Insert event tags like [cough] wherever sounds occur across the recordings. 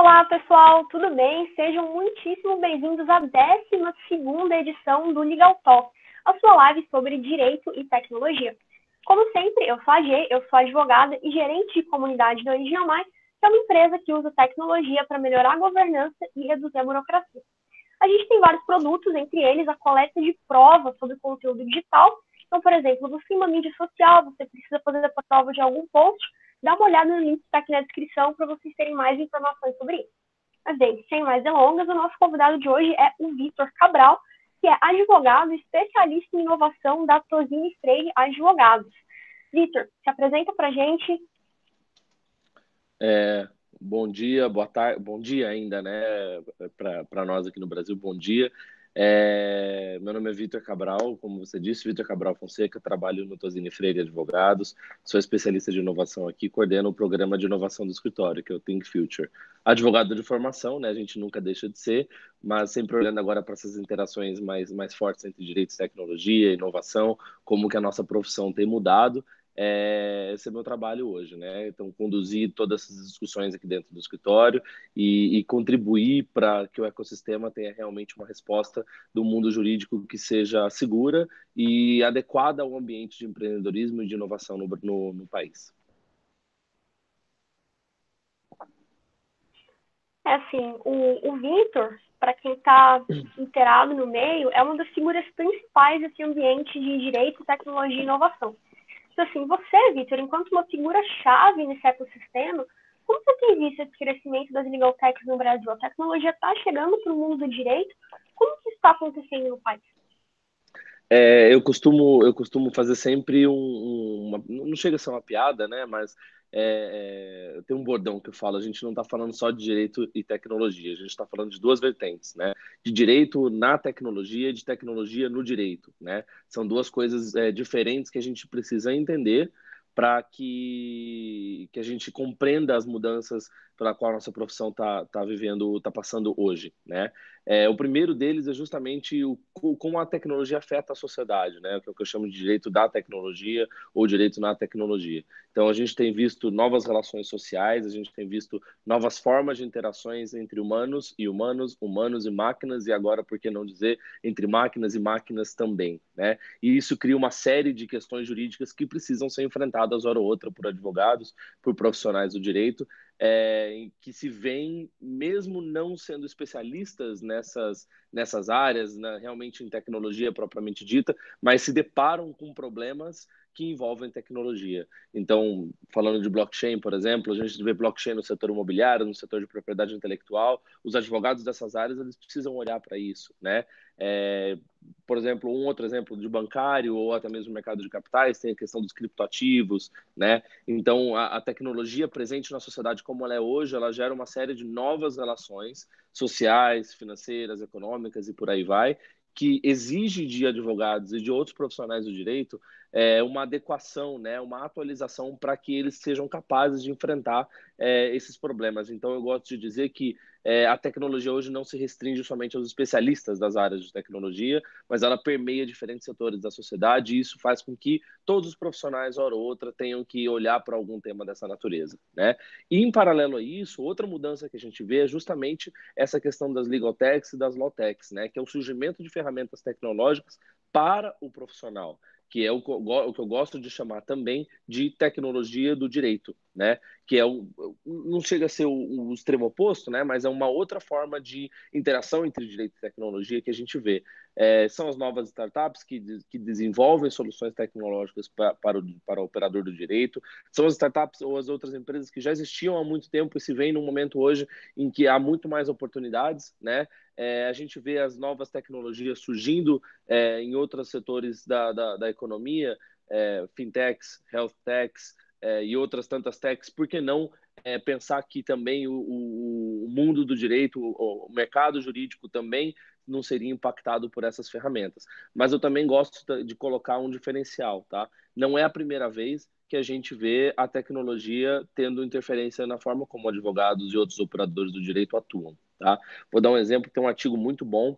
Olá, pessoal, tudo bem? Sejam muitíssimo bem-vindos à 12 edição do Legal Talk, a sua live sobre direito e tecnologia. Como sempre, eu sou a G, eu sou advogada e gerente de comunidade da Original Mais, que é uma empresa que usa tecnologia para melhorar a governança e reduzir a burocracia. A gente tem vários produtos, entre eles a coleta de provas sobre conteúdo digital. Então, por exemplo, você tem uma mídia social, você precisa fazer a prova de algum post, dá uma olhada no link que está aqui na descrição para vocês terem mais informações sobre isso. Mas bem, sem mais delongas, o nosso convidado de hoje é o Vitor Cabral, que é advogado especialista em inovação da Tosini Freire Advogados. Vitor, se apresenta para a gente. É, bom dia, boa tarde, bom dia ainda, né, para nós aqui no Brasil, bom dia. É, meu nome é Vitor Cabral, como você disse, Vitor Cabral Fonseca, trabalho no Tosini Freire Advogados, sou especialista de inovação aqui, coordeno o programa de inovação do escritório, que é o Think Future. Advogado de formação, né, a gente nunca deixa de ser, mas sempre olhando agora para essas interações mais, mais fortes entre direitos, tecnologia, inovação, como que a nossa profissão tem mudado é, esse é meu trabalho hoje, né? Então, conduzir todas essas discussões aqui dentro do escritório e, e contribuir para que o ecossistema tenha realmente uma resposta do mundo jurídico que seja segura e adequada ao ambiente de empreendedorismo e de inovação no, no, no país. É assim, o, o Vitor, para quem está inteirado no meio, é uma das figuras principais desse ambiente de direito, tecnologia e inovação. Assim, você, Vitor, enquanto uma figura-chave nesse ecossistema, como você tem visto esse crescimento das legal techs no Brasil? A tecnologia está chegando para o mundo do direito? Como que está acontecendo no país? É, eu costumo eu costumo fazer sempre um, um uma, não chega a ser uma piada, né? Mas é, é, tem um bordão que eu falo, a gente não está falando só de direito e tecnologia, a gente está falando de duas vertentes, né? De direito na tecnologia e de tecnologia no direito, né? São duas coisas é, diferentes que a gente precisa entender para que, que a gente compreenda as mudanças pela qual a nossa profissão está tá vivendo, está passando hoje, né? É, o primeiro deles é justamente o, como a tecnologia afeta a sociedade, né? É o que eu chamo de direito da tecnologia ou direito na tecnologia. Então, a gente tem visto novas relações sociais, a gente tem visto novas formas de interações entre humanos e humanos, humanos e máquinas, e agora, por que não dizer, entre máquinas e máquinas também, né? E isso cria uma série de questões jurídicas que precisam ser enfrentadas, hora ou outra, por advogados, por profissionais do direito, é, que se veem, mesmo não sendo especialistas nessas, nessas áreas, né, realmente em tecnologia propriamente dita, mas se deparam com problemas que envolvem tecnologia. Então, falando de blockchain, por exemplo, a gente vê blockchain no setor imobiliário, no setor de propriedade intelectual, os advogados dessas áreas eles precisam olhar para isso, né? É, por exemplo, um outro exemplo de bancário ou até mesmo mercado de capitais tem a questão dos criptoativos, né? Então, a, a tecnologia presente na sociedade como ela é hoje, ela gera uma série de novas relações sociais, financeiras, econômicas e por aí vai, que exige de advogados e de outros profissionais do direito é, uma adequação, né, uma atualização para que eles sejam capazes de enfrentar é, esses problemas. Então, eu gosto de dizer que é, a tecnologia hoje não se restringe somente aos especialistas das áreas de tecnologia, mas ela permeia diferentes setores da sociedade e isso faz com que todos os profissionais, hora ou outra, tenham que olhar para algum tema dessa natureza. Né? E, em paralelo a isso, outra mudança que a gente vê é justamente essa questão das legal techs e das law techs, né? que é o surgimento de ferramentas tecnológicas para o profissional que é o, que eu gosto de chamar também de tecnologia do direito, né? Que é o, não chega a ser o, o, extremo oposto, né? Mas é uma outra forma de interação entre direito e tecnologia que a gente vê. É, são as novas startups que, que desenvolvem soluções tecnológicas para, para, o, para o operador do direito. São as startups ou as outras empresas que já existiam há muito tempo e se veem num momento hoje em que há muito mais oportunidades, né? É, a gente vê as novas tecnologias surgindo é, em outros setores da, da, da economia, é, fintechs, health techs é, e outras tantas techs, por que não é, pensar que também o, o, o, mundo do direito, o, o mercado jurídico também não seria impactado por essas ferramentas. Mas eu também gosto de colocar um diferencial, tá? Não é a primeira vez que a gente vê a tecnologia tendo interferência na forma como advogados e outros operadores do direito atuam. Tá? Vou dar um exemplo, tem um artigo muito bom,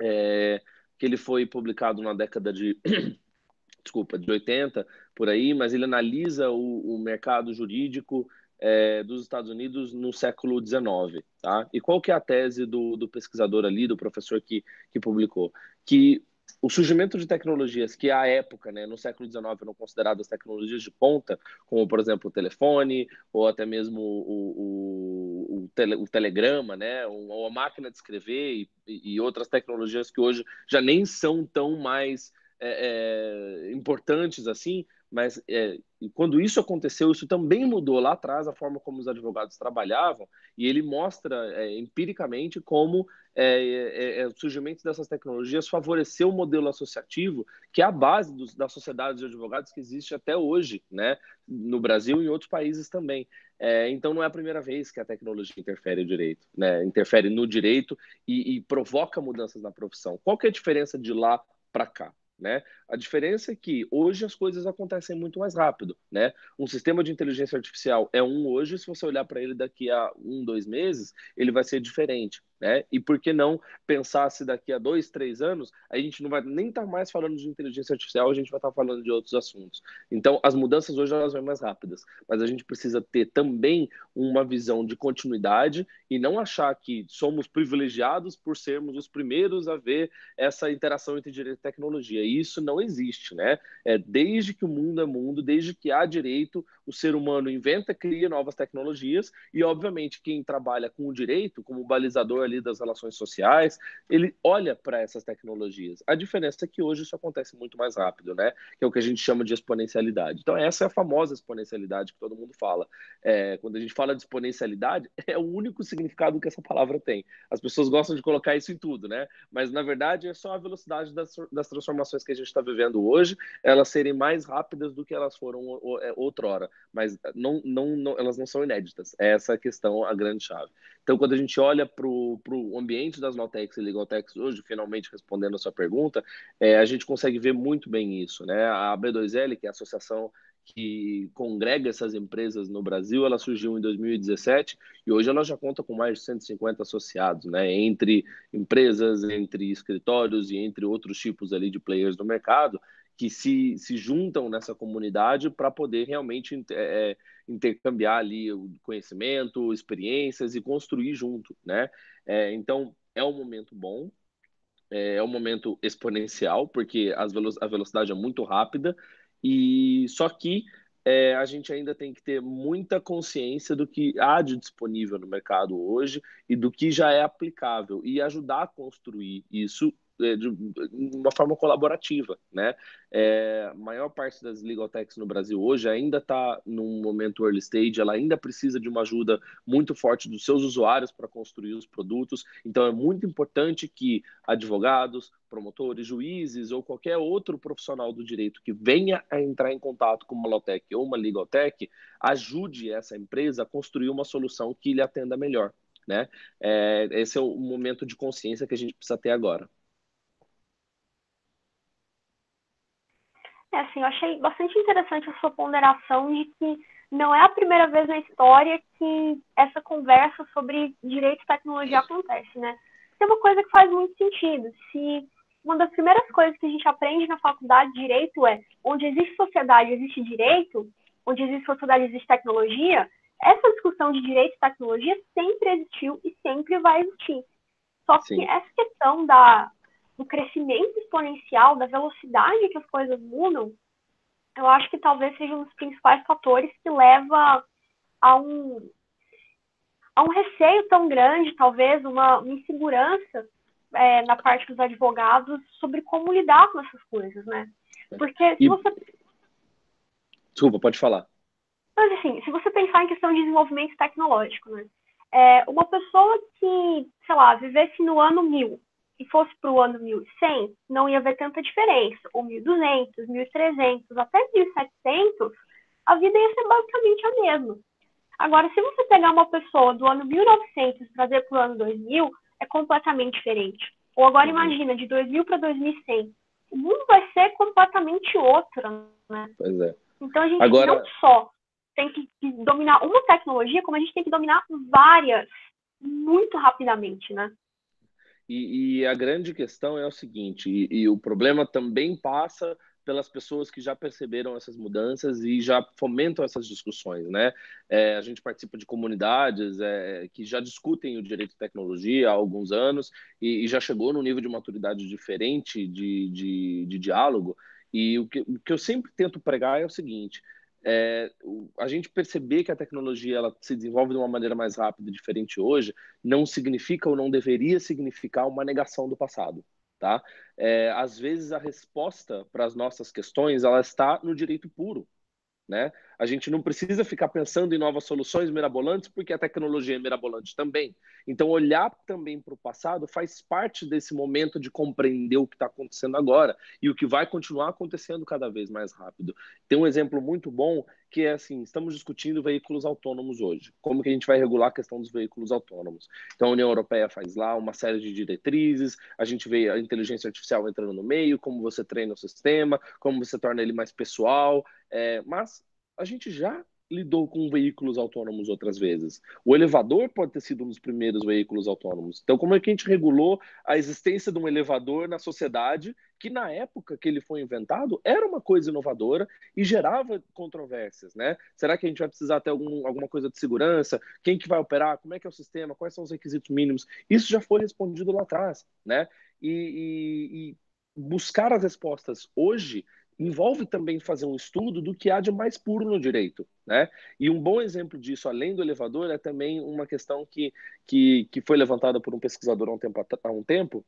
é, que ele foi publicado na década de, [coughs] desculpa, de 80, por aí, mas ele analisa o, o mercado jurídico é, dos Estados Unidos no século XIX. Tá? E qual que é a tese do, do pesquisador ali, do professor que, que publicou? Que o surgimento de tecnologias que à época, né, no século XIX, eram consideradas tecnologias de ponta, como por exemplo o telefone ou até mesmo o, o, o, tele, o telegrama, né, ou a máquina de escrever e, e, outras tecnologias que hoje já nem são tão mais é, é, importantes assim, mas é, quando isso aconteceu, isso também mudou lá atrás a forma como os advogados trabalhavam, e ele mostra é, empiricamente como é, é, o surgimento dessas tecnologias favoreceu o modelo associativo, que é a base dos, da sociedade de advogados que existe até hoje, né, no Brasil e em outros países também. Então, não é a primeira vez que a tecnologia interfere o direito, né, interfere no direito e, e provoca mudanças na profissão. Qual que é a diferença de lá para cá? Né? A diferença é que hoje as coisas acontecem muito mais rápido. Né? Um sistema de inteligência artificial é um hoje, se você olhar para ele daqui a um, dois meses, ele vai ser diferente. Né? E por que não pensar se daqui a dois, três anos a gente não vai nem estar tá mais falando de inteligência artificial, a gente vai estar tá falando de outros assuntos. Então, as mudanças hoje elas vão mais rápidas, mas a gente precisa ter também uma visão de continuidade e não achar que somos privilegiados por sermos os primeiros a ver essa interação entre direito e tecnologia. Isso não existe, né? É, desde que o mundo é mundo, desde que há direito, o ser humano inventa, cria novas tecnologias e, obviamente, quem trabalha com o direito, como balizador ali das relações sociais, ele olha para essas tecnologias. A diferença é que hoje isso acontece muito mais rápido, né? Que é o que a gente chama de exponencialidade. Então, essa é a famosa exponencialidade que todo mundo fala. É, quando a gente fala de exponencialidade, [laughs] é o único significado que essa palavra tem. As pessoas gostam de colocar isso em tudo, né? Mas, na verdade, é só a velocidade das, das transformações que a gente está vivendo hoje, elas serem mais rápidas do que elas foram é, outrora. Mas não, não, não, elas não são inéditas. É essa questão, a grande chave. Então, quando a gente olha para o ambiente das Naltex e Legaltex hoje, finalmente respondendo a sua pergunta, é, a gente consegue ver muito bem isso. Né? A B2L, que é a associação que congrega essas empresas no Brasil, ela surgiu em 2017 e hoje ela já conta com mais de 150 associados, né? Entre empresas, entre escritórios e entre outros tipos ali de players do mercado que se, se juntam nessa comunidade para poder realmente é, é, intercambiar ali o conhecimento, experiências e construir junto, né? É, então, é um momento bom, é, é um momento exponencial, porque as velo a velocidade é muito rápida, e só que é, a gente ainda tem que ter muita consciência do que há de disponível no mercado hoje e do que já é aplicável e ajudar a construir isso de uma forma colaborativa, né? É, a maior parte das legal techs no Brasil hoje ainda está num momento early stage, ela ainda precisa de uma ajuda muito forte dos seus usuários para construir os produtos. Então é muito importante que advogados, promotores, juízes ou qualquer outro profissional do direito que venha a entrar em contato com uma Lotec ou uma Legal Tech ajude essa empresa a construir uma solução que lhe atenda melhor. Né? É, esse é o momento de consciência que a gente precisa ter agora. É, assim, eu achei bastante interessante a sua ponderação de que não é a primeira vez na história que essa conversa sobre direito e tecnologia acontece, né? Tem uma coisa que faz muito sentido. Se uma das primeiras coisas que a gente aprende na faculdade de direito é onde existe sociedade, existe direito, onde existe sociedade, existe tecnologia, essa discussão de direito e tecnologia sempre existiu e sempre vai existir. Só que Sim. essa questão da do crescimento exponencial, da velocidade que as coisas mudam, eu acho que talvez seja um dos principais fatores que leva a um, a um receio tão grande, talvez uma, uma insegurança é, na parte dos advogados sobre como lidar com essas coisas, né? Porque se e... você... Desculpa, pode falar. Mas assim, se você pensar em questão de desenvolvimento tecnológico, né? É, uma pessoa que, sei lá, vivesse no ano 1000 e fosse para o ano 1100, não ia ver tanta diferença. Ou 1200, 1300, até 1700, a vida ia ser basicamente a mesma. Agora, se você pegar uma pessoa do ano 1900 e trazer para o ano 2000, é completamente diferente. Ou agora uhum. imagina, de 2000 para 2100. O mundo vai ser completamente outro, né? Pois é. Então a gente agora... não só tem que dominar uma tecnologia, como a gente tem que dominar várias muito rapidamente, né? E, e, a grande questão é o seguinte, e, e, o problema também passa pelas pessoas que já perceberam essas mudanças e já fomentam essas discussões, né? É, a gente participa de comunidades é, que já discutem o direito de tecnologia há alguns anos e, e já chegou num nível de maturidade diferente de, de, de diálogo. E o que, o que eu sempre tento pregar é o seguinte: é, a gente perceber que a tecnologia ela se desenvolve de uma maneira mais rápida e diferente hoje não significa ou não deveria significar uma negação do passado. Tá? É, às vezes a resposta para as nossas questões ela está no direito puro. Né? A gente não precisa ficar pensando em novas soluções mirabolantes, porque a tecnologia é mirabolante também. Então, olhar também para o passado faz parte desse momento de compreender o que está acontecendo agora e o que vai continuar acontecendo cada vez mais rápido. Tem um exemplo muito bom que é assim: estamos discutindo veículos autônomos hoje. Como que a gente vai regular a questão dos veículos autônomos? Então, a União Europeia faz lá uma série de diretrizes, a gente vê a inteligência artificial entrando no meio, como você treina o sistema, como você torna ele mais pessoal. É, mas a gente já lidou com veículos autônomos outras vezes. O elevador pode ter sido um dos primeiros veículos autônomos. Então, como é que a gente regulou a existência de um elevador na sociedade que, na época que ele foi inventado, era uma coisa inovadora e gerava controvérsias, né? Será que a gente vai precisar ter algum, alguma coisa de segurança? Quem que vai operar? Como é que é o sistema? Quais são os requisitos mínimos? Isso já foi respondido lá atrás, né? e, e, e buscar as respostas hoje envolve também fazer um estudo do que há de mais puro no direito. Né? E um bom exemplo disso, além do elevador, é também uma questão que, que, que foi levantada por um pesquisador há um tempo, há um tempo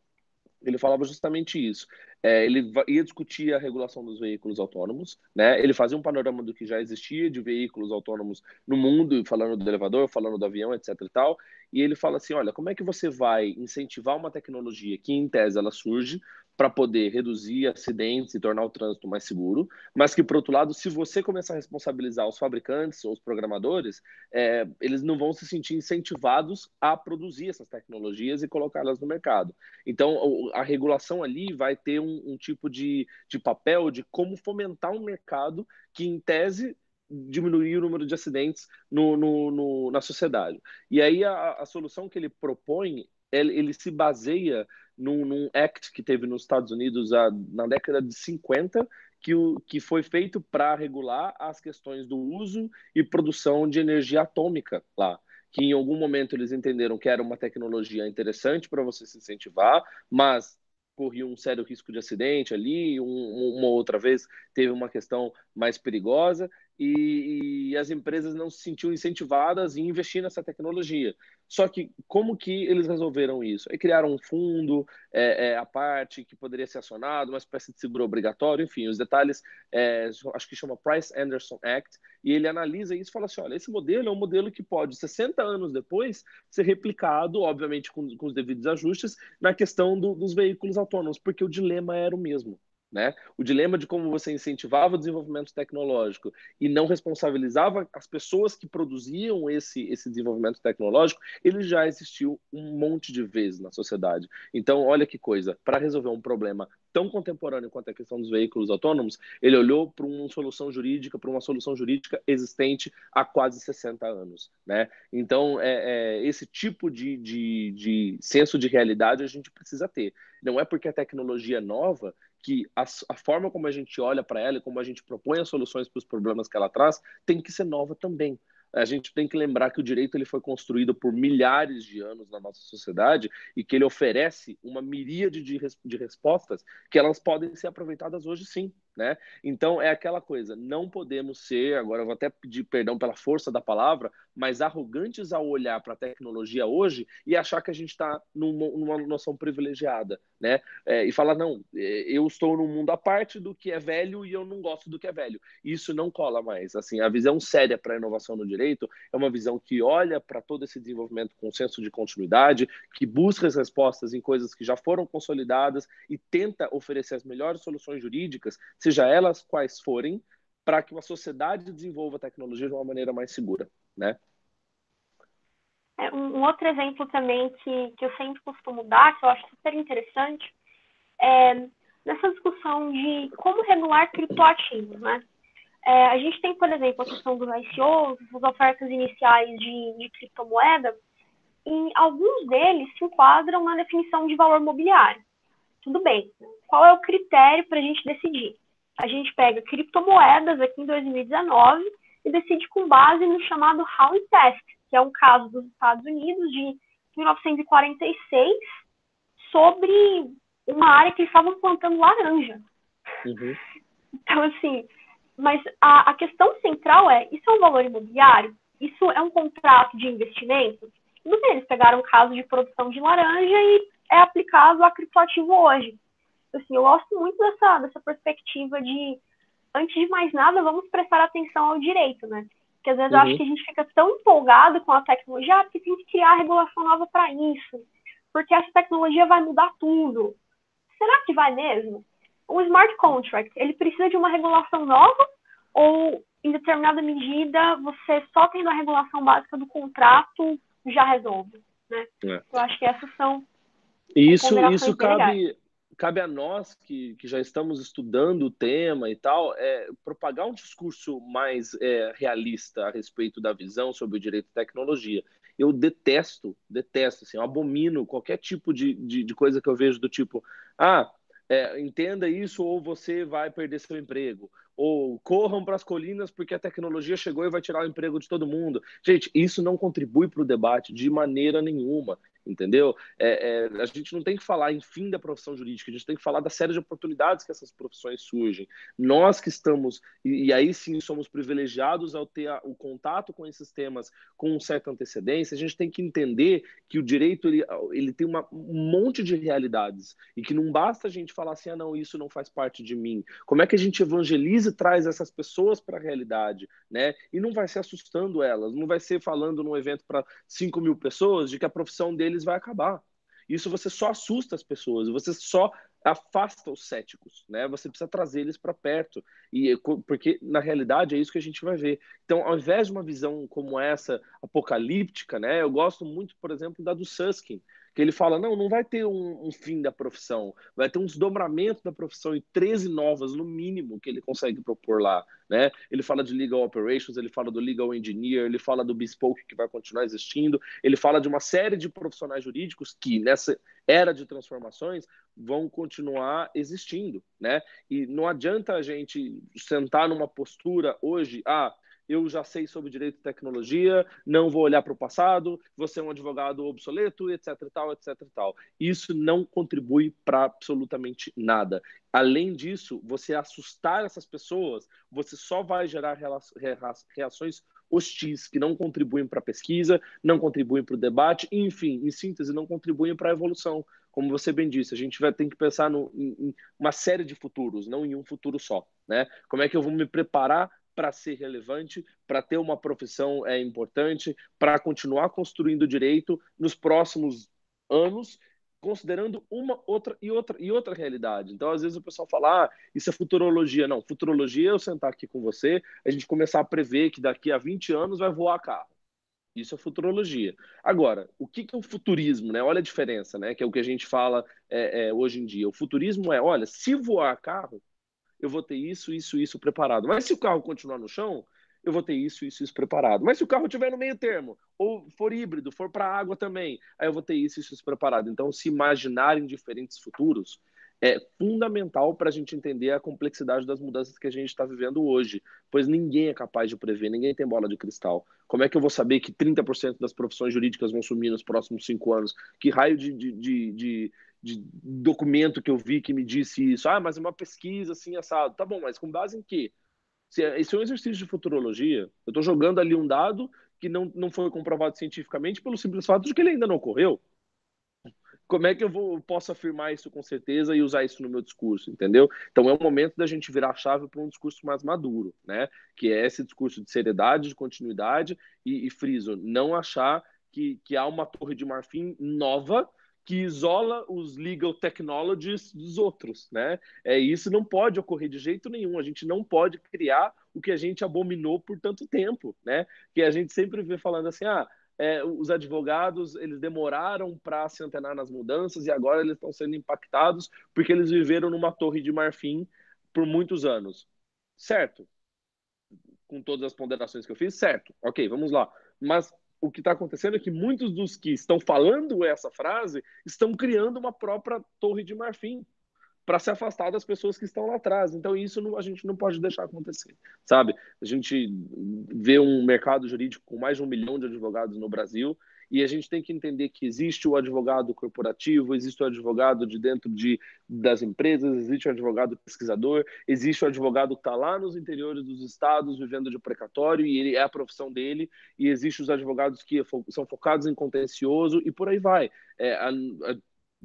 ele falava justamente isso. É, ele ia discutir a regulação dos veículos autônomos, né? Ele fazia um panorama do que já existia de veículos autônomos no mundo, falando do elevador, falando do avião, etc. e tal. E ele fala assim, olha, como é que você vai incentivar uma tecnologia que, em tese, ela surge, para poder reduzir acidentes e tornar o trânsito mais seguro, mas que, por outro lado, se você começar a responsabilizar os fabricantes ou os programadores, é, eles não vão se sentir incentivados a produzir essas tecnologias e colocá-las no mercado. Então, a regulação ali vai ter um, um tipo de, de papel de como fomentar um mercado que, em tese, diminuir o número de acidentes no, no, no, na sociedade. E aí a, a solução que ele propõe, ele, ele se baseia num, num act que teve nos Estados Unidos a, na década de 50, que, o, que foi feito para regular as questões do uso e produção de energia atômica lá. Que em algum momento eles entenderam que era uma tecnologia interessante para você se incentivar, mas corria um sério risco de acidente ali, um, uma outra vez teve uma questão mais perigosa, e, e, as empresas não se sentiam incentivadas em investir nessa tecnologia. Só que como que eles resolveram isso? E criaram um fundo é, é, a parte que poderia ser acionado, uma espécie de seguro obrigatório, enfim, os detalhes, é, acho que chama Price Anderson Act, e ele analisa isso e fala assim, olha, esse modelo é um modelo que pode, 60 anos depois, ser replicado, obviamente com, com os devidos ajustes, na questão do, dos veículos autônomos, porque o dilema era o mesmo. Né? O dilema de como você incentivava o desenvolvimento tecnológico e não responsabilizava as pessoas que produziam esse, esse desenvolvimento tecnológico, ele já existiu um monte de vezes na sociedade. Então, olha que coisa, para resolver um problema tão contemporâneo quanto a questão dos veículos autônomos, ele olhou para uma solução jurídica, para uma solução jurídica existente há quase 60 anos. Né? Então, é, é esse tipo de, de, de senso de realidade a gente precisa ter. Não é porque a tecnologia é nova que a, a forma como a gente olha para ela e como a gente propõe as soluções para os problemas que ela traz tem que ser nova também a gente tem que lembrar que o direito ele foi construído por milhares de anos na nossa sociedade e que ele oferece uma miríade de, de respostas que elas podem ser aproveitadas hoje sim. Né? Então é aquela coisa, não podemos ser, agora eu vou até pedir perdão pela força da palavra, mas arrogantes ao olhar para a tecnologia hoje e achar que a gente está numa, numa, noção privilegiada, né? É, e falar não, é, eu estou num mundo à parte do que é velho e eu não gosto do que é velho. Isso não cola mais. Assim, a visão séria para a inovação no direito é uma visão que olha para todo esse desenvolvimento com senso de continuidade, que busca as respostas em coisas que já foram consolidadas e tenta oferecer as melhores soluções jurídicas seja elas quais forem, para que uma sociedade desenvolva a tecnologia de uma maneira mais segura, né? É, um outro exemplo também que, que eu sempre costumo dar, que eu acho super interessante, é nessa discussão de como regular criptoativos, né? É, a gente tem, por exemplo, a questão dos ICOs, as ofertas iniciais de, de criptomoeda, e alguns deles se enquadram na definição de valor mobiliário. Tudo bem. Qual é o critério para a gente decidir? A gente pega criptomoedas aqui em 2019 e decide com base no chamado Howey Test, que é um caso dos Estados Unidos de 1946 sobre uma área que eles estavam plantando laranja. Uhum. Então, assim, mas a, a questão central é, isso é um valor imobiliário? Isso é um contrato de investimento? Não sei, eles pegaram um caso de produção de laranja e é aplicado a criptoativo hoje. Assim, eu gosto muito dessa, dessa perspectiva de, antes de mais nada, vamos prestar atenção ao direito, né? Porque às vezes uhum. eu acho uhum. que a gente fica tão empolgado com a tecnologia, ah, porque tem que criar regulação nova para isso, porque essa tecnologia vai mudar tudo. Será que vai mesmo? O smart contract, ele precisa de uma regulação nova ou em determinada medida você só tendo a regulação básica do contrato já resolve, né? É. Eu acho que essas são isso isso cabe cabe a nós que, que já estamos estudando o tema e tal, é, propagar um discurso mais é, realista a respeito da visão sobre o direito e tecnologia. Eu detesto, detesto, assim, abomino qualquer tipo de, de, de coisa que eu vejo do tipo, ah, é, entenda isso ou você vai perder seu emprego. Ou corram para as colinas porque a tecnologia chegou e vai tirar o emprego de todo mundo. Gente, isso não contribui para o debate de maneira nenhuma entendeu? É, é, a gente não tem que falar em fim da profissão jurídica, a gente tem que falar da série de oportunidades que essas profissões surgem. Nós que estamos, e, e aí sim somos privilegiados ao ter a, o contato com esses temas com certa antecedência, a gente tem que entender que o direito ele, ele tem uma, um monte de realidades e que não basta a gente falar assim, ah não, isso não faz parte de mim. Como é que a gente evangeliza traz essas pessoas para a realidade, né? E não vai ser assustando elas, não vai ser falando num evento para 5 mil pessoas de que a profissão deles deles vai acabar. Isso você só assusta as pessoas, você só afasta os céticos, né? Você precisa trazer eles para perto e porque na realidade é isso que a gente vai ver. Então, ao invés de uma visão como essa apocalíptica, né? Eu gosto muito, por exemplo, da do Susskind, que ele fala, não, não vai ter um, um, fim da profissão, vai ter um desdobramento da profissão e 13 novas, no mínimo, que ele consegue propor lá, né? Ele fala de legal operations, ele fala do legal engineer, ele fala do bespoke que vai continuar existindo, ele fala de uma série de profissionais jurídicos que, nessa era de transformações, vão continuar existindo, né? E não adianta a gente sentar numa postura hoje, ah, eu já sei sobre direito e tecnologia, não vou olhar para o passado, você é um advogado obsoleto, etc tal, etc tal. Isso não contribui para absolutamente nada. Além disso, você assustar essas pessoas, você só vai gerar reações hostis que não contribuem para a pesquisa, não contribuem para o debate, enfim, em síntese, não contribuem para a evolução. Como você bem disse, a gente vai ter que pensar no, em, em uma série de futuros, não em um futuro só. Né? Como é que eu vou me preparar para ser relevante, para ter uma profissão é importante, para continuar construindo direito nos próximos anos, considerando uma outra e outra e outra realidade. Então, às vezes o pessoal fala: ah, isso é futurologia. Não, futurologia é eu sentar aqui com você, a gente começar a prever que daqui a 20 anos vai voar carro. Isso é futurologia. Agora, o que, que é o futurismo? Né? Olha a diferença, né? Que é o que a gente fala é, é, hoje em dia. O futurismo é, olha, se voar carro, eu vou ter isso, isso, isso preparado. Mas se o carro continuar no chão, eu vou ter isso, isso, isso preparado. Mas se o carro estiver no meio termo, ou for híbrido, for para água também, aí eu vou ter isso, isso, isso preparado. Então, se imaginar em diferentes futuros é fundamental para a gente entender a complexidade das mudanças que a gente está vivendo hoje, pois ninguém é capaz de prever, ninguém tem bola de cristal. Como é que eu vou saber que 30% das profissões jurídicas vão sumir nos próximos cinco anos? Que raio de, de, de, de de documento que eu vi que me disse isso. Ah, mas é uma pesquisa assim, assado. Tá bom, mas com base em quê? Se esse é um exercício de futurologia. Eu estou jogando ali um dado que não, não foi comprovado cientificamente pelo simples fato de que ele ainda não ocorreu. Como é que eu vou, posso afirmar isso com certeza e usar isso no meu discurso, entendeu? Então é o momento da gente virar a chave para um discurso mais maduro, né? Que é esse discurso de seriedade, de continuidade e, e friso, não achar que, que há uma torre de marfim nova que isola os legal technologies dos outros, né? É isso não pode ocorrer de jeito nenhum. A gente não pode criar o que a gente abominou por tanto tempo, né? Que a gente sempre vê falando assim, ah, é, os advogados eles demoraram para se antenar nas mudanças e agora eles estão sendo impactados porque eles viveram numa torre de marfim por muitos anos, certo? Com todas as ponderações que eu fiz, certo? Ok, vamos lá. Mas o que está acontecendo é que muitos dos que estão falando essa frase estão criando uma própria torre de marfim. para se afastar das pessoas que estão lá atrás. Então, isso não, a gente não pode deixar acontecer, sabe? A gente vê um mercado jurídico com mais de um milhão de advogados no Brasil e a gente tem que entender que existe o advogado corporativo, existe o advogado de dentro de, das empresas, existe o advogado pesquisador, existe o advogado que está lá nos interiores dos estados vivendo de precatório e ele é a profissão dele, e existe os advogados que são focados em contencioso e por aí vai. É, a, a,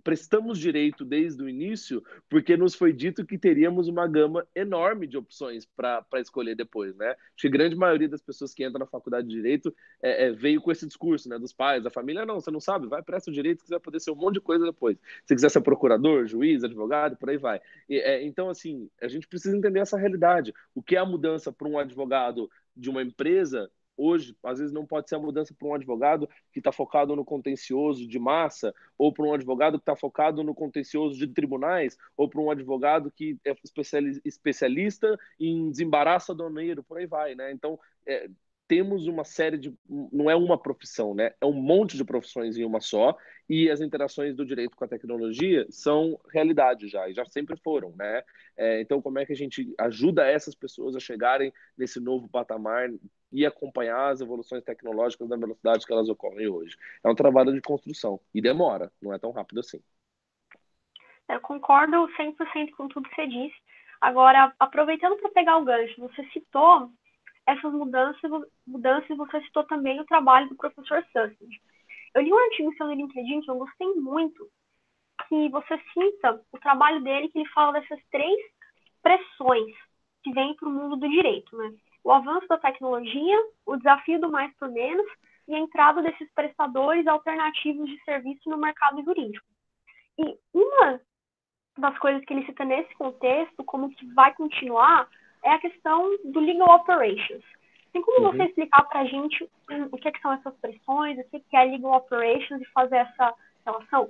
prestamos direito desde o início, porque nos foi dito que teríamos uma gama enorme de opções para escolher depois, né? Acho que a grande maioria das pessoas que entram na faculdade de direito é, é, veio com esse discurso, né? Dos pais, da família, não, você não sabe, vai presta o direito que você vai poder ser um monte de coisa depois. Se quiser ser procurador, juiz, advogado, por aí vai. E, é, então, assim, a gente precisa entender essa realidade. O que é a mudança para um advogado de uma empresa hoje, às vezes não pode ser a mudança para um advogado que está focado no contencioso de massa, ou para um advogado que está focado no contencioso de tribunais, ou para um advogado que é especialista em desembaraço aduaneiro, por aí vai, né? Então, é, temos uma série de. Não é uma profissão, né? É um monte de profissões em uma só, e as interações do direito com a tecnologia são realidade já, e já sempre foram, né? É, então, como é que a gente ajuda essas pessoas a chegarem nesse novo patamar e acompanhar as evoluções tecnológicas da velocidade que elas ocorrem hoje? É um trabalho de construção, e demora, não é tão rápido assim. Eu concordo 100% com tudo que você disse. Agora, aproveitando para pegar o gancho, você citou essas mudanças, mudanças você citou também o trabalho do professor Susskind. Eu li um artigo no seu LinkedIn que eu gostei muito, que você cita o trabalho dele, que ele fala dessas três pressões que vêm para o mundo do direito, né? O avanço da tecnologia, o desafio do mais por menos e a entrada desses prestadores alternativos de serviço no mercado jurídico. E uma das coisas que ele cita nesse contexto, como que vai continuar, é a questão do legal operations. Tem como uhum. você explicar para a gente o que, que, são essas pressões, o que, que é legal operations e fazer essa relação?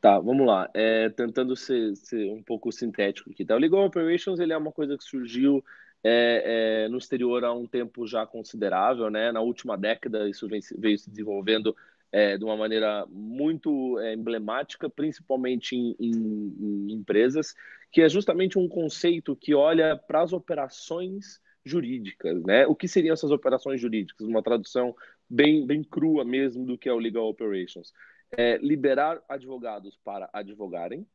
Tá, vamos lá. É, tentando ser, ser, um pouco sintético aqui. Tá? O legal operations ele é uma coisa que surgiu é, é, no exterior há um tempo já considerável, né? Na última década isso vem, veio se desenvolvendo é, de uma maneira muito é, emblemática, principalmente em, em, em, empresas, que é justamente um conceito que olha para as operações jurídicas, né? O que seriam essas operações jurídicas? Uma tradução bem, bem crua mesmo do que é o legal operations. É liberar advogados para advogarem,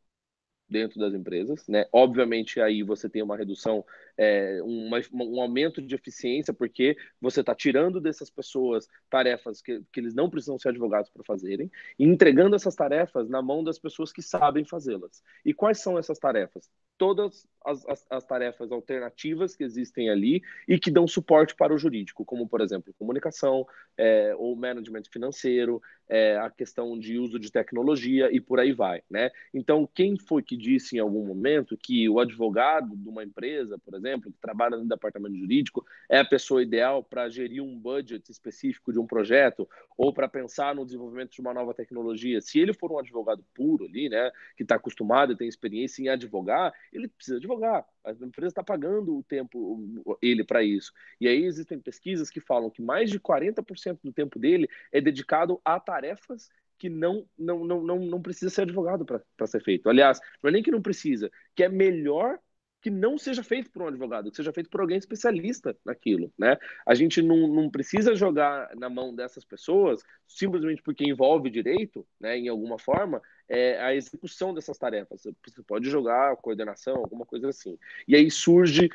dentro das empresas, né? Obviamente aí você tem uma redução, é, um aumento de eficiência porque você está tirando dessas pessoas tarefas que, que eles não precisam ser advogados para fazerem e entregando essas tarefas na mão das pessoas que sabem fazê-las. E quais são essas tarefas? Todas as, as, as, tarefas alternativas que existem ali e que dão suporte para o jurídico, como por exemplo comunicação é, ou management financeiro, é, a questão de uso de tecnologia e por aí vai, né? Então quem foi que disse em algum momento que o advogado de uma empresa, por exemplo, que trabalha no departamento jurídico, é a pessoa ideal para gerir um budget específico de um projeto ou para pensar no desenvolvimento de uma nova tecnologia. Se ele for um advogado puro ali, né, que está acostumado e tem experiência em advogar, ele precisa advogar. A empresa está pagando o tempo ele para isso. E aí existem pesquisas que falam que mais de 40% do tempo dele é dedicado a tarefas que não, não, não, não, não precisa ser advogado para ser feito. Aliás, não é nem que não precisa, que é melhor que não seja feito por um advogado, que seja feito por alguém especialista naquilo, né? A gente não, não precisa jogar na mão dessas pessoas simplesmente porque envolve direito, né, em alguma forma, é, a execução dessas tarefas. Você pode jogar coordenação, alguma coisa assim. E aí surge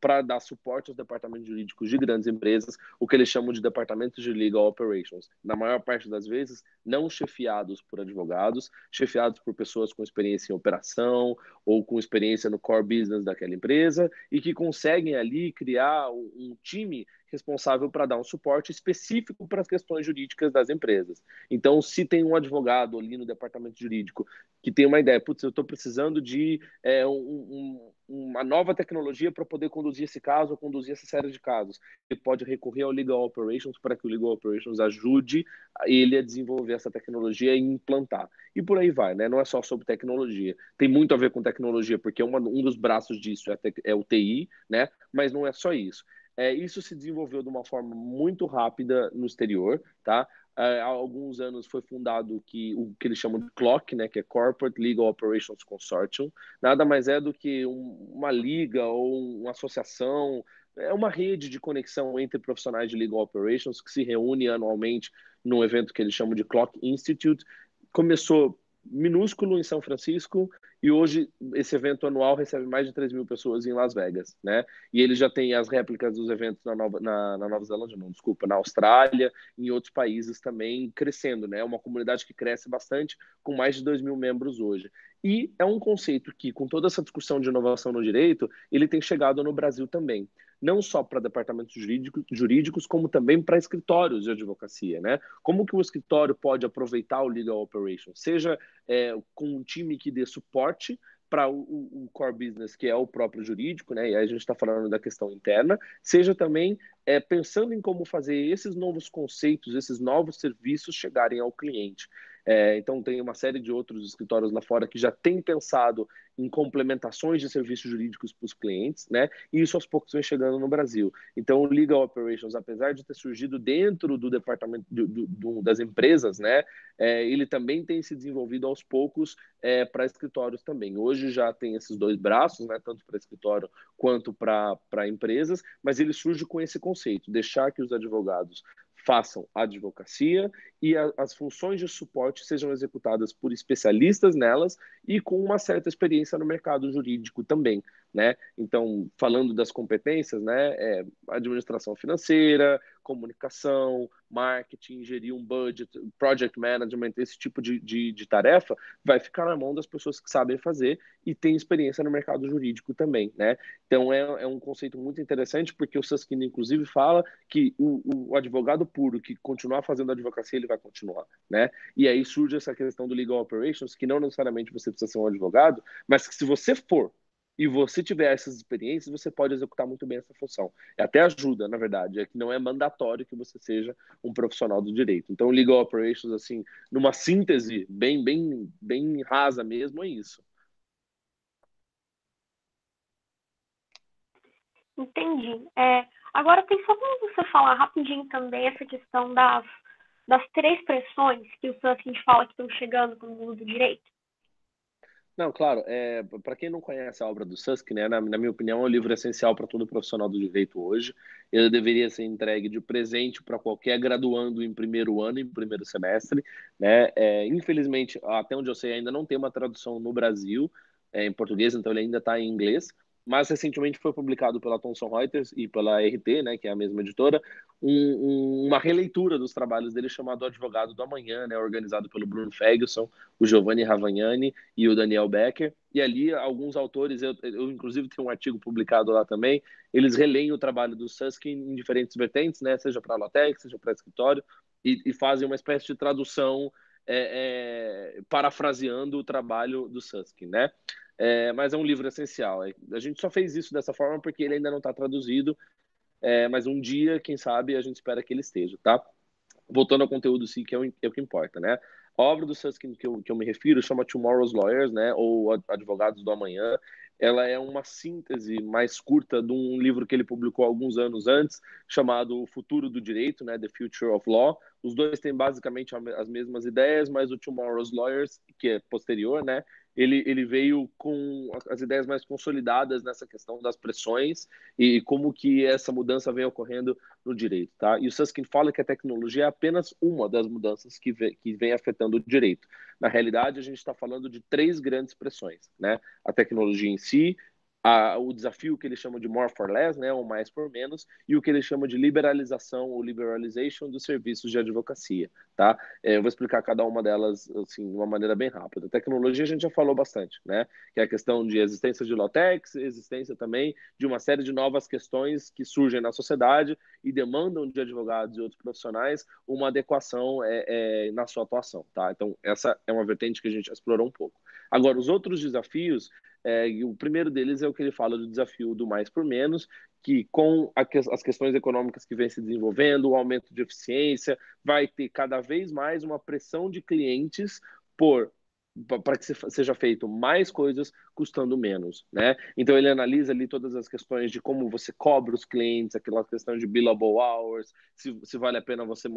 para dar suporte aos departamentos jurídicos de grandes empresas o que eles chamam de departamentos de legal operations. Na maior parte das vezes, não chefiados por advogados, chefiados por pessoas com experiência em operação ou com experiência no core business daquela empresa e que conseguem ali criar um time responsável para dar um suporte específico para as questões jurídicas das empresas. Então, se tem um advogado ali no departamento jurídico que tem uma ideia, putz, eu estou precisando de é, um, um, uma nova tecnologia para poder conduzir esse caso ou conduzir essa série de casos, ele pode recorrer ao Legal Operations para que o Legal Operations ajude ele a desenvolver essa tecnologia e implantar. E por aí vai, né? Não é só sobre tecnologia. Tem muito a ver com tecnologia, porque uma, um dos braços disso é, é o TI, né? Mas não é só isso É, isso se desenvolveu de uma forma muito rápida no exterior, tá? É, há alguns anos foi fundado que, o que eles chamam de CLOC, né, que é Corporate Legal Operations Consortium. Nada mais é do que um, uma liga ou uma associação, é uma rede de conexão entre profissionais de legal operations que se reúne anualmente num evento que eles chamam de Clock Institute. Começou minúsculo em São Francisco e hoje esse evento anual recebe mais de 3 mil pessoas em Las Vegas, né? E ele já tem as réplicas dos eventos na Nova, na, na Nova Zelândia, não, desculpa, na Austrália em outros países também crescendo, né? É uma comunidade que cresce bastante, com mais de 2 mil membros hoje. E é um conceito que, com toda essa discussão de inovação no direito, ele tem chegado no Brasil também não só para departamentos jurídicos, jurídicos como também para escritórios de advocacia, né? Como que o escritório pode aproveitar o legal operation, seja é, com um time que dê suporte para o, o, core business, que é o próprio jurídico, né? E aí a gente está falando da questão interna, seja também é, pensando em como fazer esses novos conceitos, esses novos serviços chegarem ao cliente. É, então, tem uma série de outros escritórios lá fora que já têm pensado em complementações de serviços jurídicos para os clientes, né? E isso aos poucos vem chegando no Brasil. Então, o Legal Operations, apesar de ter surgido dentro do departamento do, do, das empresas, né? É, ele também tem se desenvolvido aos poucos é, para escritórios também. Hoje já tem esses dois braços, né? Tanto para escritório quanto para empresas, mas ele surge com esse conceito: deixar que os advogados façam advocacia e a, as funções de suporte sejam executadas por especialistas nelas e com uma certa experiência no mercado jurídico também, né? Então, falando das competências, né, é administração financeira, comunicação, marketing, gerir um budget, project management, esse tipo de, de, de, tarefa, vai ficar na mão das pessoas que sabem fazer e têm experiência no mercado jurídico também, né? Então, é, é um conceito muito interessante, porque o Susskind, inclusive, fala que o, o advogado puro que continuar fazendo advocacia, ele vai continuar, né? E aí surge essa questão do legal operations, que não necessariamente você precisa ser um advogado, mas que se você for e você tiver essas experiências, você pode executar muito bem essa função. E até ajuda, na verdade, é que não é mandatório que você seja um profissional do direito. Então, legal operations, assim, numa síntese bem, bem, bem rasa mesmo, é isso. Entendi. É, agora, tem só como você falar rapidinho também essa questão das, das três pressões que o Susskind fala que estão chegando no mundo do direito? Não, claro. É, para quem não conhece a obra do Susk, né, na, na minha opinião, é um livro essencial para todo profissional do direito hoje. Ele deveria ser entregue de presente para qualquer graduando em primeiro ano, em primeiro semestre. Né? É, infelizmente, até onde eu sei, ainda não tem uma tradução no Brasil é, em português, então ele ainda está em inglês mas recentemente foi publicado pela Thomson Reuters e pela RT, né, que é a mesma editora, um, um, uma releitura dos trabalhos dele chamado Advogado do Amanhã, né, organizado pelo Bruno Ferguson, o Giovanni Ravagnani e o Daniel Becker. E ali alguns autores, eu, eu inclusive tenho um artigo publicado lá também, eles releem o trabalho do Susskind em diferentes vertentes, né, seja para a Lotec, seja para escritório, e, e, fazem uma espécie de tradução é, é, parafraseando o trabalho do Susskind, né? É, mas é um livro essencial. É, a gente só fez isso dessa forma porque ele ainda não está traduzido, é, mas um dia, quem sabe, a gente espera que ele esteja, tá? Voltando ao conteúdo sim, que é o, é o que importa, né? A obra do Susskind que eu, que eu me refiro chama Tomorrow's Lawyers, né? Ou Advogados do Amanhã. Ela é uma síntese mais curta de um livro que ele publicou alguns anos antes, chamado O Futuro do Direito, né? The Future of Law. Os dois têm basicamente as mesmas ideias, mas o Tomorrow's Lawyers, que é posterior, né? Ele, ele veio com as ideias mais consolidadas nessa questão das pressões e como que essa mudança vem ocorrendo no direito, tá? E o Susskind fala que a tecnologia é apenas uma das mudanças que vem, que vem afetando o direito. Na realidade, a gente está falando de três grandes pressões, né? A tecnologia em si, a, o desafio que ele chama de more for less, né, ou mais por menos, e o que ele chama de liberalização ou liberalization dos serviços de advocacia, tá? É, eu vou explicar cada uma delas, assim, de uma maneira bem rápida. Tecnologia a gente já falou bastante, né, que é a questão de existência de Lotex, existência também de uma série de novas questões que surgem na sociedade e demandam de advogados e outros profissionais uma adequação é, é, na sua atuação, tá? Então, essa é uma vertente que a gente explorou um pouco. Agora, os outros desafios é, o primeiro deles é o que ele fala do desafio do mais por menos, que com as questões econômicas que vem se desenvolvendo, o aumento de eficiência, vai ter cada vez mais uma pressão de clientes por para que seja feito mais coisas custando menos, né? Então ele analisa ali todas as questões de como você cobra os clientes, aquela questão de billable hours, se, se vale a pena você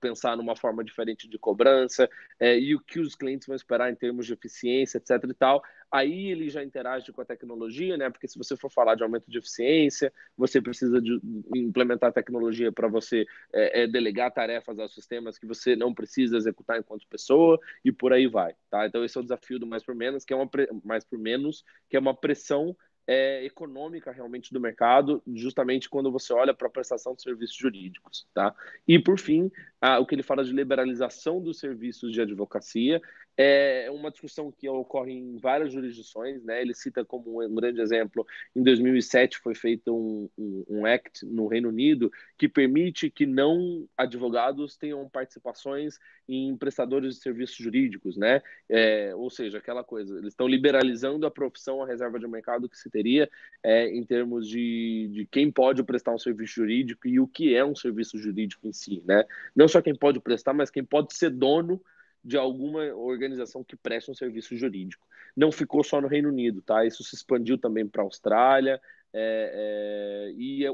pensar numa forma diferente de cobrança, é, e o que os clientes vão esperar em termos de eficiência, etc e tal. Aí ele já interage com a tecnologia, né? Porque se você for falar de aumento de eficiência, você precisa de implementar tecnologia para você é, é, delegar tarefas aos sistemas que você não precisa executar enquanto pessoa e por aí vai, tá? Então esse é o desafio do mais por menos, que é uma mais por menos, que é uma pressão é, econômica realmente do mercado, justamente quando você olha para a prestação de serviços jurídicos. Tá? E, por fim, ah, o que ele fala de liberalização dos serviços de advocacia é uma discussão que ocorre em várias jurisdições. Né? Ele cita como um grande exemplo, em 2007 foi feito um, um, um act no Reino Unido que permite que não advogados tenham participações em prestadores de serviços jurídicos, né? É, ou seja, aquela coisa, eles estão liberalizando a profissão, a reserva de mercado que se teria é, em termos de, de quem pode prestar um serviço jurídico e o que é um serviço jurídico em si, né? Não só quem pode prestar, mas quem pode ser dono de alguma organização que preste um serviço jurídico. Não ficou só no Reino Unido, tá? Isso se expandiu também para a Austrália. É, é, e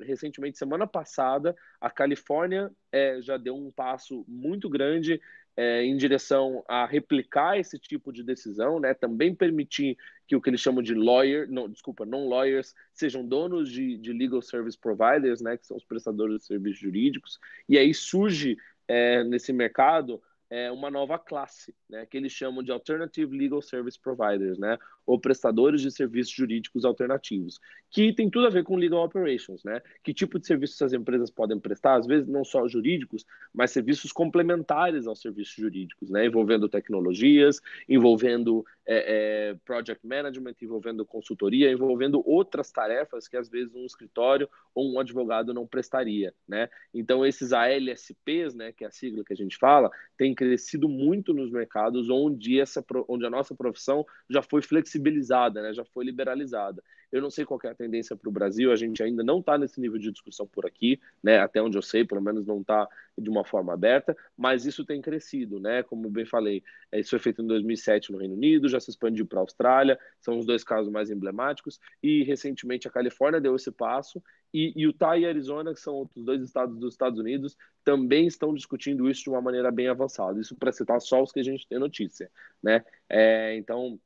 recentemente, semana passada, a Califórnia é, já deu um passo muito grande é, em direção a replicar esse tipo de decisão, né? Também permitir que o que eles chamam de lawyer, não, desculpa, não lawyers, sejam donos de, de legal service providers, né? Que são os prestadores de serviços jurídicos. E aí surge é, nesse mercado é, uma nova classe, né, que eles chamam de Alternative Legal Service Providers, né, ou prestadores de serviços jurídicos alternativos, que tem tudo a ver com legal operations, né? Que tipo de serviços as empresas podem prestar, às vezes não só jurídicos, mas serviços complementares aos serviços jurídicos, né? Envolvendo tecnologias, envolvendo é, é, project management, envolvendo consultoria, envolvendo outras tarefas que às vezes um escritório ou um advogado não prestaria, né? Então esses ALSPs, né, que é a sigla que a gente fala, tem crescido muito nos mercados onde essa onde a nossa profissão já foi flexibilizada, né, já foi liberalizada. Eu não sei qual é a tendência para o Brasil, a gente ainda não está nesse nível de discussão por aqui, né? Até onde eu sei, pelo menos não está de uma forma aberta, mas isso tem crescido, né? Como bem falei, é, isso foi feito em 2007 no Reino Unido, já se expandiu para a Austrália, são os dois casos mais emblemáticos, e recentemente a Califórnia deu esse passo, e Utah e Arizona, que são outros dois estados dos Estados Unidos, também estão discutindo isso de uma maneira bem avançada. Isso para citar só os que a gente tem notícia, né? É, então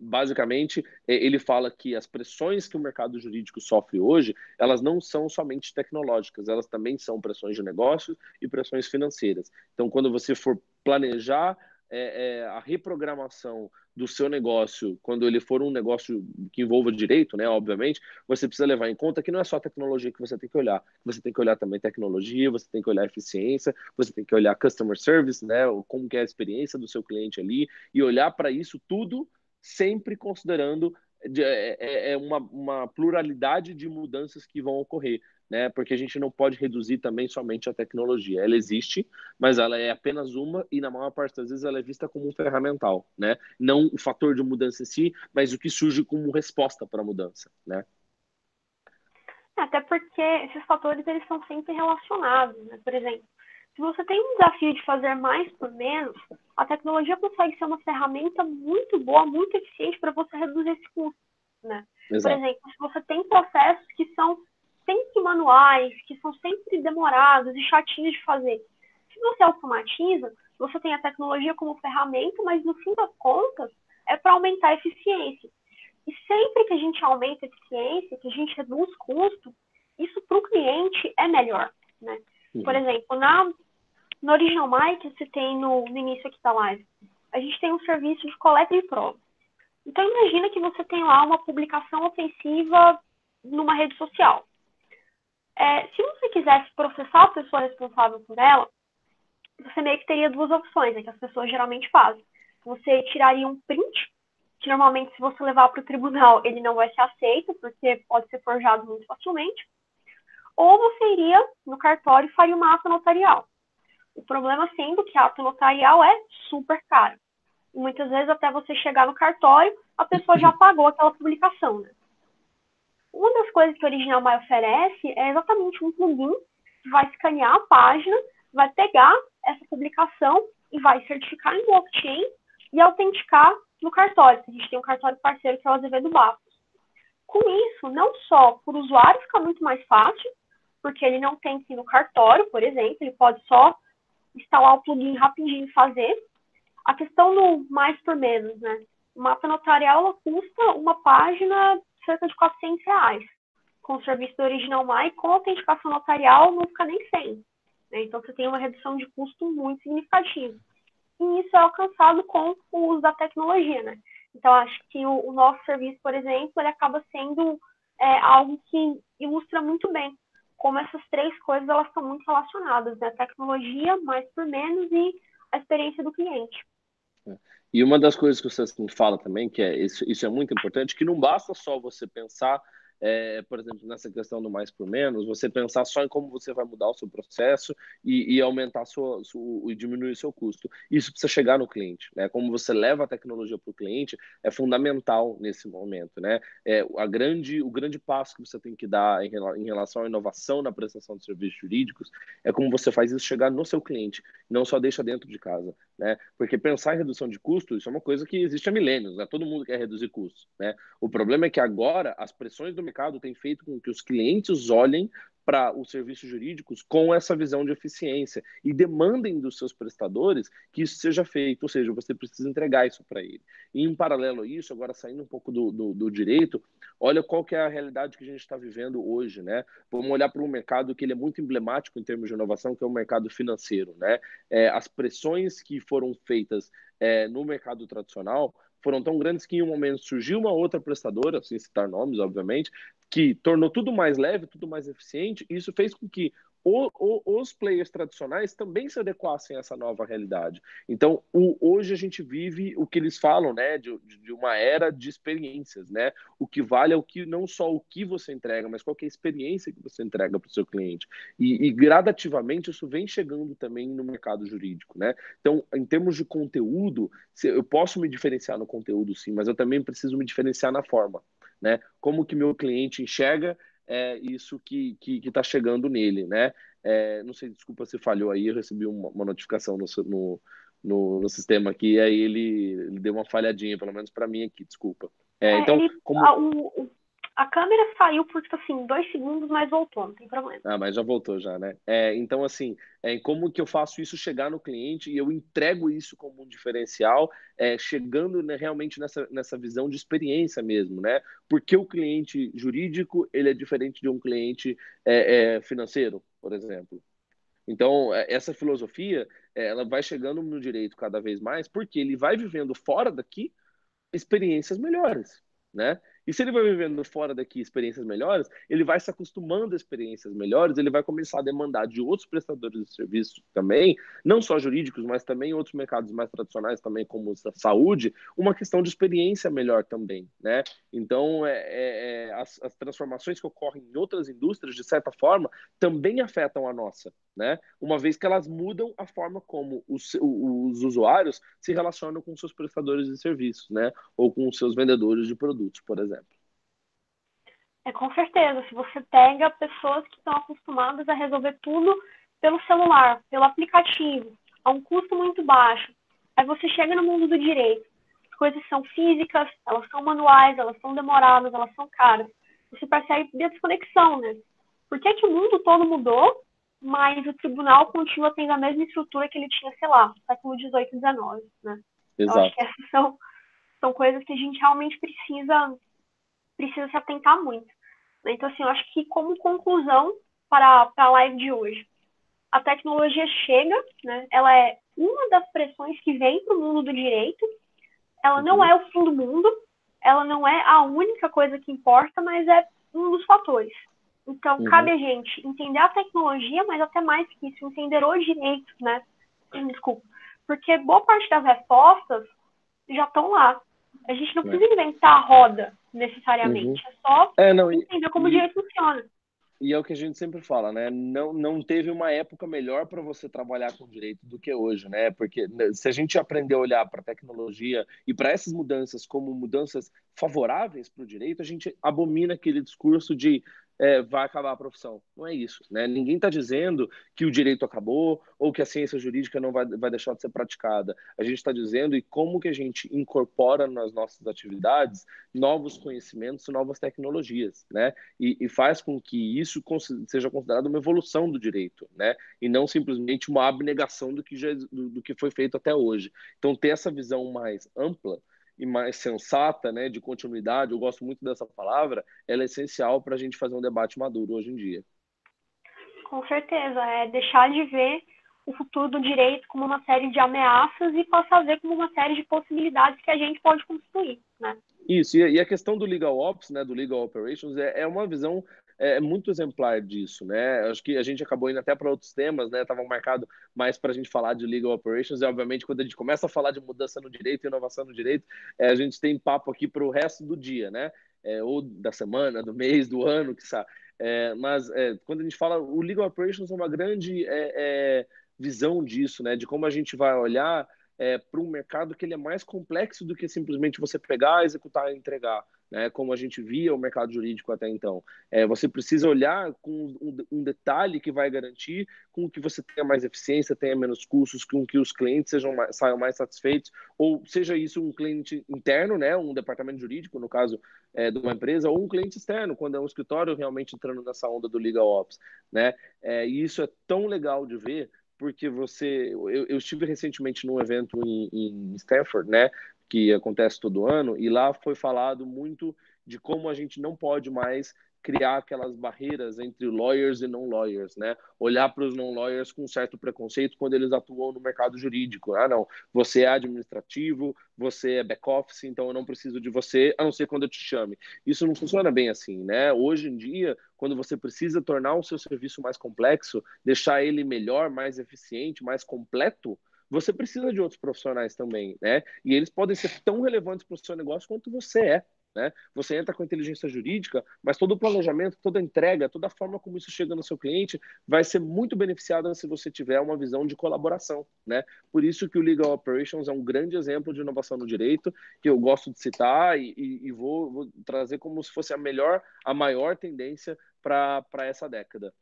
basicamente, ele fala que as pressões que o mercado jurídico sofre hoje, elas não são somente tecnológicas, elas também são pressões de negócios e pressões financeiras. Então, quando você for planejar é, é, a reprogramação do seu negócio, quando ele for um negócio que envolva direito, né, obviamente, você precisa levar em conta que não é só tecnologia que você tem que olhar, você tem que olhar também tecnologia, você tem que olhar eficiência, você tem que olhar customer service, né, como que é a experiência do seu cliente ali, e olhar para isso tudo sempre considerando de, é, é, é uma, uma pluralidade de mudanças que vão ocorrer, né? Porque a gente não pode reduzir também somente a tecnologia. Ela existe, mas ela é apenas uma e na maior parte das vezes ela é vista como um ferramental, né? Não o fator de mudança em si, mas o que surge como resposta para a mudança, né? Até porque esses fatores eles são sempre relacionados, né? Por exemplo, se você tem um desafio de fazer mais por menos, a tecnologia consegue ser uma ferramenta muito boa, muito eficiente para você reduzir esse custo. Né? Por exemplo, se você tem processos que são sempre manuais, que são sempre demorados e chatinhos de fazer, se você automatiza, você tem a tecnologia como ferramenta, mas no fim das contas é para aumentar a eficiência. E sempre que a gente aumenta a eficiência, que a gente reduz custo, isso para o cliente é melhor. Né? Por exemplo, na, no Original Mike, você tem no, no início aqui da live, a gente tem um serviço de coleta de prova. Então, imagina que você tem lá uma publicação ofensiva numa rede social. É, se você quisesse processar a pessoa responsável por ela, você meio que teria duas opções, é que as pessoas geralmente fazem. Você tiraria um print, que normalmente se você levar para o tribunal [laughs] ele não vai ser aceito, porque pode ser forjado muito facilmente ou você iria no cartório e faria uma ata notarial. O problema sendo que a ata notarial é super cara. E muitas vezes, até você chegar no cartório, a pessoa já [laughs] pagou aquela publicação. Né? Uma das coisas que o Original My oferece é exatamente um plugin que vai escanear a página, vai pegar essa publicação e vai certificar em blockchain e autenticar no cartório. A gente tem um cartório parceiro que é o Azevedo Bastos. Com isso, não só para o usuário fica muito mais fácil, porque ele não tem que ir no cartório, por exemplo, ele pode só instalar o plugin rapidinho e fazer. A questão do mais por menos, né? O mapa notarial ela custa uma página cerca de 400 reais. Com o serviço do Original My, com autenticação notarial, não fica nem 100. Né? Então, você tem uma redução de custo muito significativa. E isso é alcançado com o uso da tecnologia, né? Então, acho que o, o nosso serviço, por exemplo, ele acaba sendo é, algo que ilustra muito bem como essas três coisas elas estão muito relacionadas, né? Tecnologia, mais por menos, e a experiência do cliente. E uma das coisas que o Saskin fala também, que é isso, isso é muito importante, que não basta só você pensar é, por exemplo, nessa questão do mais por menos, você pensar só em como você vai mudar o seu processo e, e aumentar sua, sua, e diminuir o seu custo. Isso precisa chegar no cliente, né? Como você leva a tecnologia para o cliente é fundamental nesse momento, né? É, a grande, o grande passo que você tem que dar em, em relação à inovação na prestação de serviços jurídicos é como você faz isso chegar no seu cliente, não só deixa dentro de casa, né? Porque pensar em redução de custos, isso é uma coisa que existe há milênios, né? Todo mundo quer reduzir custos, né? O problema é que agora as pressões do mercado têm feito com que os clientes olhem para os serviços jurídicos com essa visão de eficiência e demandem dos seus prestadores que isso seja feito, ou seja, você precisa entregar isso para ele. E em paralelo a isso, agora saindo um pouco do, do, do direito, olha qual que é a realidade que a gente está vivendo hoje, né? Vamos olhar para um mercado que ele é muito emblemático em termos de inovação, que é o mercado financeiro, né? É, as pressões que foram feitas é, no mercado tradicional foram tão grandes que em um momento surgiu uma outra prestadora, sem citar nomes, obviamente, que tornou tudo mais leve, tudo mais eficiente, e isso fez com que o, o, os players tradicionais também se adequassem a essa nova realidade. Então, o, hoje a gente vive o que eles falam, né, de, de, uma era de experiências, né? O que vale é o que não só o que você entrega, mas qual é a experiência que você entrega para o seu cliente. E, e, gradativamente isso vem chegando também no mercado jurídico, né? Então, em termos de conteúdo, eu posso me diferenciar no conteúdo, sim, mas eu também preciso me diferenciar na forma, né? Como que meu cliente enxerga é isso que está chegando nele, né? É, não sei, desculpa se falhou aí, eu recebi uma, uma notificação no, no, no, no, sistema aqui, e aí ele, ele deu uma falhadinha, pelo menos para mim aqui, desculpa. É, é então, ele, como... o, a câmera saiu por, tipo assim, dois segundos, mas voltou, não tem problema. Ah, mas já voltou já, né? É, então, assim, é, como que eu faço isso chegar no cliente e eu entrego isso como um diferencial, é, chegando né, realmente nessa, nessa visão de experiência mesmo, né? Porque o cliente jurídico, ele é diferente de um cliente é, é financeiro, por exemplo. Então, é, essa filosofia, é, ela vai chegando no direito cada vez mais, porque ele vai vivendo fora daqui experiências melhores, né? E se ele vai vivendo fora daqui experiências melhores, ele vai se acostumando a experiências melhores, ele vai começar a demandar de outros prestadores de serviço também, não só jurídicos, mas também outros mercados mais tradicionais também, como a saúde, uma questão de experiência melhor também, né? Então, é, é, é, as, as transformações que ocorrem em outras indústrias, de certa forma, também afetam a nossa, né? Uma vez que elas mudam a forma como os, os usuários se relacionam com seus prestadores de serviços, né? Ou com seus vendedores de produtos, por exemplo. É com certeza. Se você pega pessoas que estão acostumadas a resolver tudo pelo celular, pelo aplicativo, a um custo muito baixo, aí você chega no mundo do direito. As coisas são físicas, elas são manuais, elas são demoradas, elas são caras. Você percebe a desconexão, né? Por que, que o mundo todo mudou, mas o tribunal continua tendo a mesma estrutura que ele tinha, sei lá, no século XVIII e XIX, né? Exato. Eu acho que essas são, são coisas que a gente realmente precisa precisa se atentar muito. Então, assim, eu acho que como conclusão para, para a live de hoje, a tecnologia chega, né? Ela é uma das pressões que vem para o mundo do direito. Ela não uhum. é o fim do mundo, ela não é a única coisa que importa, mas é um dos fatores. Então, uhum. cabe a gente entender a tecnologia, mas até mais que isso, entender o direito, né? Desculpa. Porque boa parte das respostas já estão lá. A gente não precisa inventar a roda necessariamente, uhum. é só é, não, entender como e, o direito funciona. E é o que a gente sempre fala, né? Não, não teve uma época melhor para você trabalhar com direito do que hoje, né? Porque né, se a gente aprender a olhar para a tecnologia e para essas mudanças como mudanças favoráveis para o direito, a gente abomina aquele discurso de é, vai acabar a profissão. Não é isso. Né? Ninguém está dizendo que o direito acabou ou que a ciência jurídica não vai, vai deixar de ser praticada. A gente está dizendo e como que a gente incorpora nas nossas atividades novos conhecimentos novas tecnologias, né? E, e faz com que isso seja considerado uma evolução do direito, né? E não simplesmente uma abnegação do que, já, do, do que foi feito até hoje. Então, ter essa visão mais ampla e mais sensata, né, de continuidade, eu gosto muito dessa palavra, ela é essencial para a gente fazer um debate maduro hoje em dia. Com certeza, é deixar de ver o futuro do direito como uma série de ameaças e passar a ver como uma série de possibilidades que a gente pode construir, né? Isso, e a questão do legal ops, né, do legal operations, é, é uma visão é, é muito exemplar disso, né? Acho que a gente acabou indo até para outros temas, né? Estavam marcado mais para a gente falar de legal operations e, obviamente, quando a gente começa a falar de mudança no direito inovação no direito, é, a gente tem papo aqui para o resto do dia, né? É, ou da semana, do mês, do ano, que sabe. É, mas é, quando a gente fala, o legal operations é uma grande é, visão disso, né? De como a gente vai olhar para um mercado que ele é mais complexo do que simplesmente você pegar, executar e entregar né, como a gente via o mercado jurídico até então. É, você precisa olhar com um, um, detalhe que vai garantir com que você tenha mais eficiência, tenha menos custos, com que os clientes sejam mais, saiam mais satisfeitos, ou seja isso um cliente interno, né, um departamento jurídico, no caso é, de uma empresa, ou um cliente externo, quando é um escritório realmente entrando nessa onda do legal ops. Né? É, e isso é tão legal de ver, porque você. Eu, eu, estive recentemente num evento em, em Stanford, né? Que acontece todo ano, e lá foi falado muito de como a gente não pode mais criar aquelas barreiras entre lawyers e non-lawyers, né? Olhar para os non-lawyers com um certo preconceito quando eles atuam no mercado jurídico. Ah, não, você é administrativo, você é back-office, então eu não preciso de você, a não ser quando eu te chame. Isso não funciona bem assim, né? Hoje em dia, quando você precisa tornar o seu serviço mais complexo, deixar ele melhor, mais eficiente, mais completo, você precisa de outros profissionais também, né? E eles podem ser tão relevantes para o seu negócio quanto você é. Né? Você entra com inteligência jurídica, mas todo o planejamento, toda a entrega, toda a forma como isso chega no seu cliente vai ser muito beneficiada se você tiver uma visão de colaboração. Né? Por isso que o Legal Operations é um grande exemplo de inovação no direito, que eu gosto de citar e, e, e vou, vou trazer como se fosse a melhor, a maior tendência para essa década.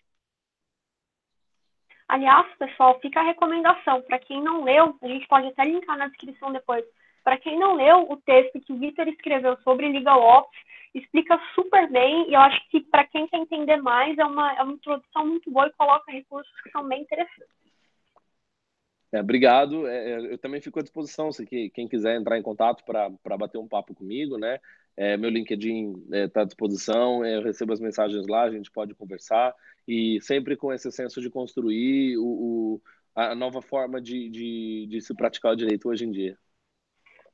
Aliás, pessoal, fica a recomendação. Para quem não leu, a gente pode até linkar na descrição depois. Para quem não leu o texto que o Vitor escreveu sobre Legal Ops, explica super bem e eu acho que para quem quer entender mais é uma, é uma introdução muito boa e coloca recursos que são bem interessantes. É, obrigado. É, é eu também fico à disposição se quem quiser entrar em contato para bater um papo comigo, né? É, meu LinkedIn está é, tá à disposição, eu recebo as mensagens lá, a gente pode conversar e sempre com esse senso de construir o, o a nova forma de, de, de, se praticar o direito hoje em dia.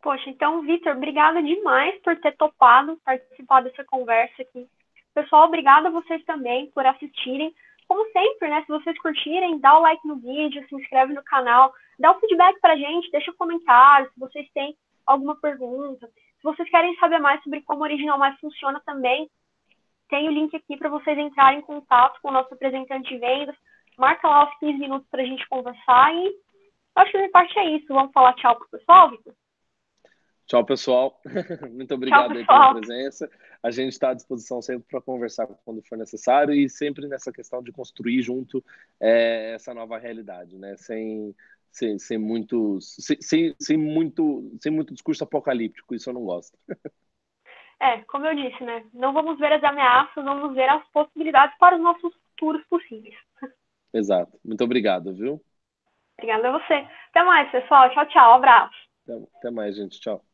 Poxa, então, Vitor, obrigada demais por ter topado participar dessa conversa aqui. Pessoal, obrigada a vocês também por assistirem. Como sempre, né? Se vocês curtirem, dá o like no vídeo, se inscreve no canal, dá o feedback pra gente, deixa um comentário se vocês têm alguma pergunta. Se vocês querem saber mais sobre como o Original Mais funciona também, tem o link aqui para vocês entrarem em contato com o nosso representante de vendas. Marca lá os 15 minutos para a gente conversar e acho que a minha parte é isso. Vamos falar tchau para o pessoal, Vitor? Tchau, pessoal. [laughs] Muito obrigado tchau, pela presença. A gente está à disposição sempre para conversar quando for necessário e sempre nessa questão de construir junto é, essa nova realidade, né? Sem, sem, sem muito sem, sem, muito sem muito discurso apocalíptico isso eu não gosto. É como eu disse né? Não vamos ver as ameaças vamos ver as possibilidades para os nossos futuros possíveis. Exato. Muito obrigado viu? Obrigada a você. Até mais pessoal. Tchau tchau. Abraço. Até, até mais gente. Tchau.